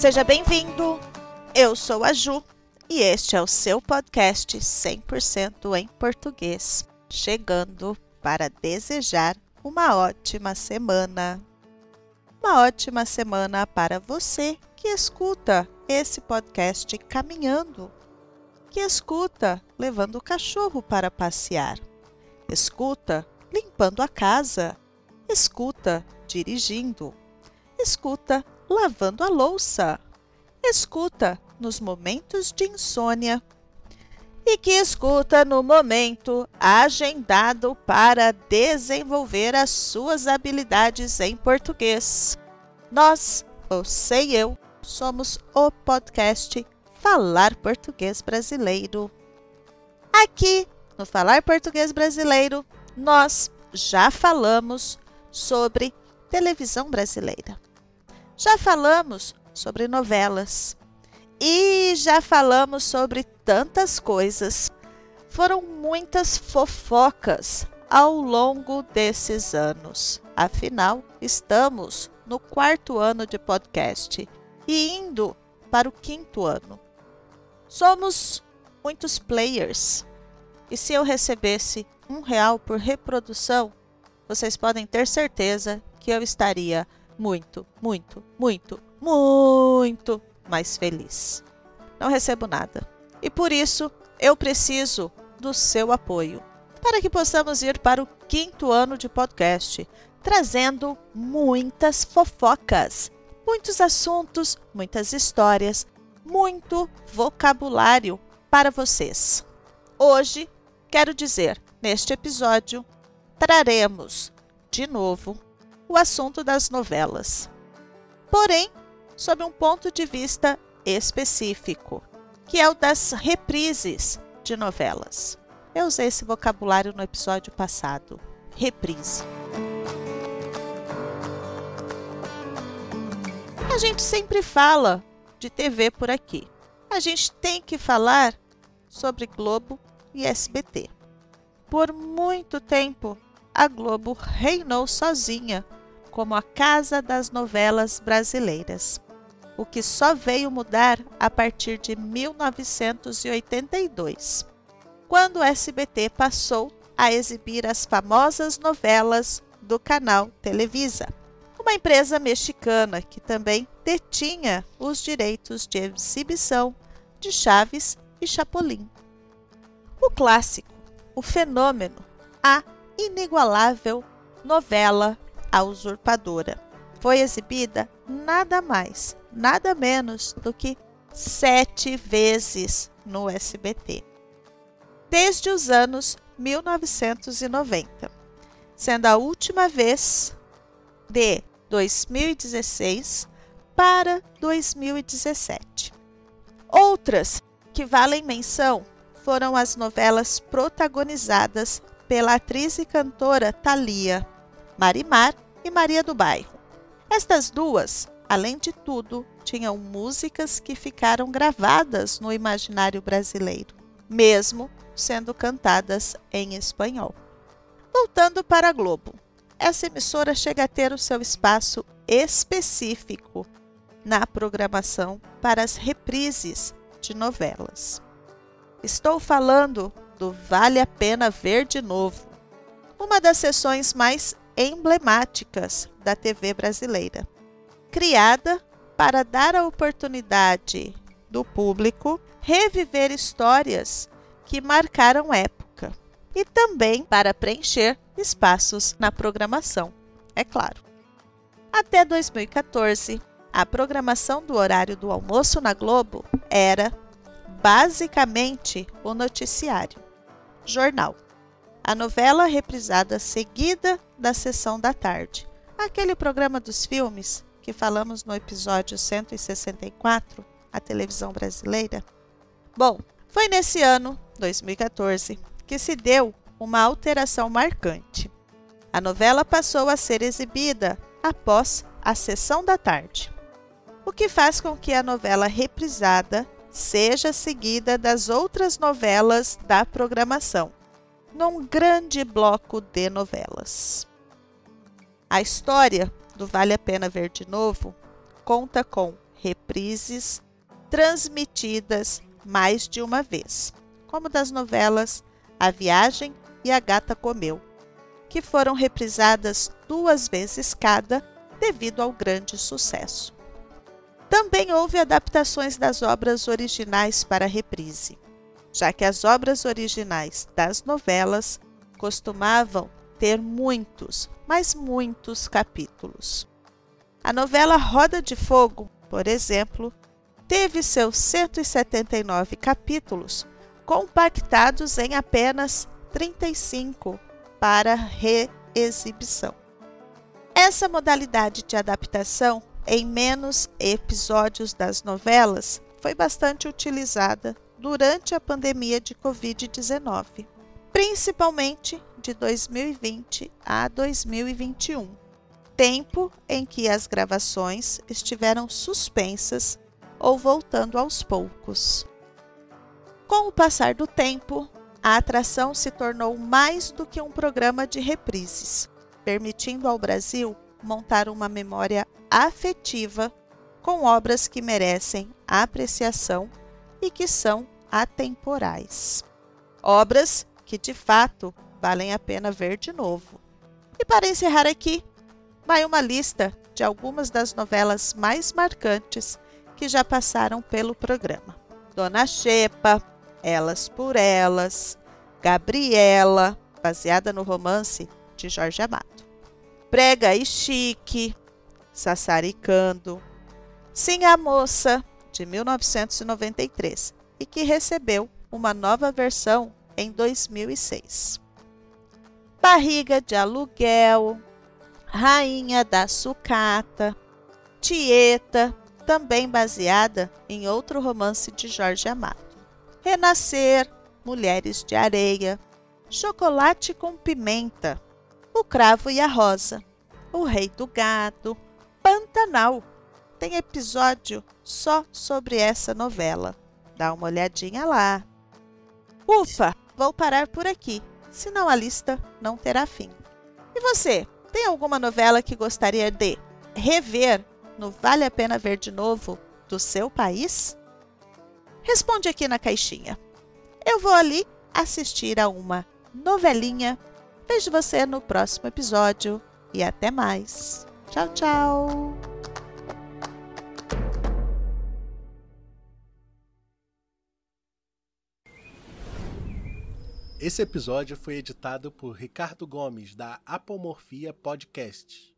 Seja bem-vindo! Eu sou a Ju e este é o seu podcast 100% em português, chegando para desejar uma ótima semana. Uma ótima semana para você que escuta esse podcast caminhando, que escuta levando o cachorro para passear, escuta limpando a casa, escuta dirigindo, escuta lavando a louça, escuta nos momentos de insônia e que escuta no momento agendado para desenvolver as suas habilidades em português. Nós, você e eu, somos o podcast Falar Português Brasileiro. Aqui no Falar Português Brasileiro, nós já falamos sobre televisão brasileira. Já falamos sobre novelas e já falamos sobre tantas coisas. Foram muitas fofocas ao longo desses anos. Afinal, estamos no quarto ano de podcast e indo para o quinto ano. Somos muitos players. E se eu recebesse um real por reprodução, vocês podem ter certeza que eu estaria muito, muito, muito, muito mais feliz. Não recebo nada. E por isso eu preciso do seu apoio para que possamos ir para o quinto ano de podcast, trazendo muitas fofocas, muitos assuntos, muitas histórias, muito vocabulário para vocês. Hoje, quero dizer, neste episódio, traremos de novo o assunto das novelas. Porém, sob um ponto de vista específico, que é o das reprises de novelas. Eu usei esse vocabulário no episódio passado. Reprise. A gente sempre fala de TV por aqui. A gente tem que falar sobre Globo e SBT. Por muito tempo, a Globo reinou sozinha como a casa das novelas brasileiras, o que só veio mudar a partir de 1982, quando o SBT passou a exibir as famosas novelas do canal Televisa, uma empresa mexicana que também detinha os direitos de exibição de Chaves e Chapolin. O clássico, o fenômeno, a inigualável novela a Usurpadora. Foi exibida nada mais, nada menos do que sete vezes no SBT, desde os anos 1990, sendo a última vez de 2016 para 2017. Outras que valem menção foram as novelas protagonizadas pela atriz e cantora Thalia, Marimar e Maria do Bairro. Estas duas, além de tudo, tinham músicas que ficaram gravadas no imaginário brasileiro, mesmo sendo cantadas em espanhol. Voltando para a Globo, essa emissora chega a ter o seu espaço específico na programação para as reprises de novelas. Estou falando do Vale a Pena Ver de Novo, uma das sessões mais emblemáticas da TV brasileira, criada para dar a oportunidade do público reviver histórias que marcaram época e também para preencher espaços na programação, é claro. Até 2014, a programação do horário do almoço na Globo era basicamente o noticiário, jornal a novela reprisada seguida da sessão da tarde. Aquele programa dos filmes que falamos no episódio 164, a televisão brasileira. Bom, foi nesse ano, 2014, que se deu uma alteração marcante. A novela passou a ser exibida após a sessão da tarde, o que faz com que a novela reprisada seja seguida das outras novelas da programação, num grande bloco de novelas. A história do Vale a Pena Ver de Novo conta com reprises transmitidas mais de uma vez, como das novelas A Viagem e A Gata Comeu, que foram reprisadas duas vezes cada devido ao grande sucesso. Também houve adaptações das obras originais para reprise, já que as obras originais das novelas costumavam ter muitos, mas muitos capítulos. A novela Roda de Fogo, por exemplo, teve seus 179 capítulos compactados em apenas 35 para reexibição. Essa modalidade de adaptação em menos episódios das novelas foi bastante utilizada durante a pandemia de Covid-19, principalmente de 2020 a 2021, tempo em que as gravações estiveram suspensas ou voltando aos poucos. Com o passar do tempo, a atração se tornou mais do que um programa de reprises, permitindo ao Brasil montar uma memória afetiva com obras que merecem apreciação e que são atemporais. Obras que de fato valem a pena ver de novo. E para encerrar aqui, vai uma lista de algumas das novelas mais marcantes que já passaram pelo programa: Dona Xepa, Elas por Elas, Gabriela, baseada no romance de Jorge Amado, Prega e Chique, Sassaricando, Sim a Moça, de 1993, e que recebeu uma nova versão em 2006. Barriga de Aluguel, Rainha da Sucata, Tieta, também baseada em outro romance de Jorge Amado. Renascer, Mulheres de Areia, Chocolate com Pimenta, O Cravo e a Rosa, O Rei do Gado, Pantanal. Tem episódio só sobre essa novela. Dá uma olhadinha lá. Ufa, vou parar por aqui, senão a lista não terá fim. E você, tem alguma novela que gostaria de rever no Vale a Pena Ver de Novo do seu país? Responde aqui na caixinha. Eu vou ali assistir a uma novelinha. Vejo você no próximo episódio e até mais. Tchau, tchau! Esse episódio foi editado por Ricardo Gomes, da Apomorfia Podcast.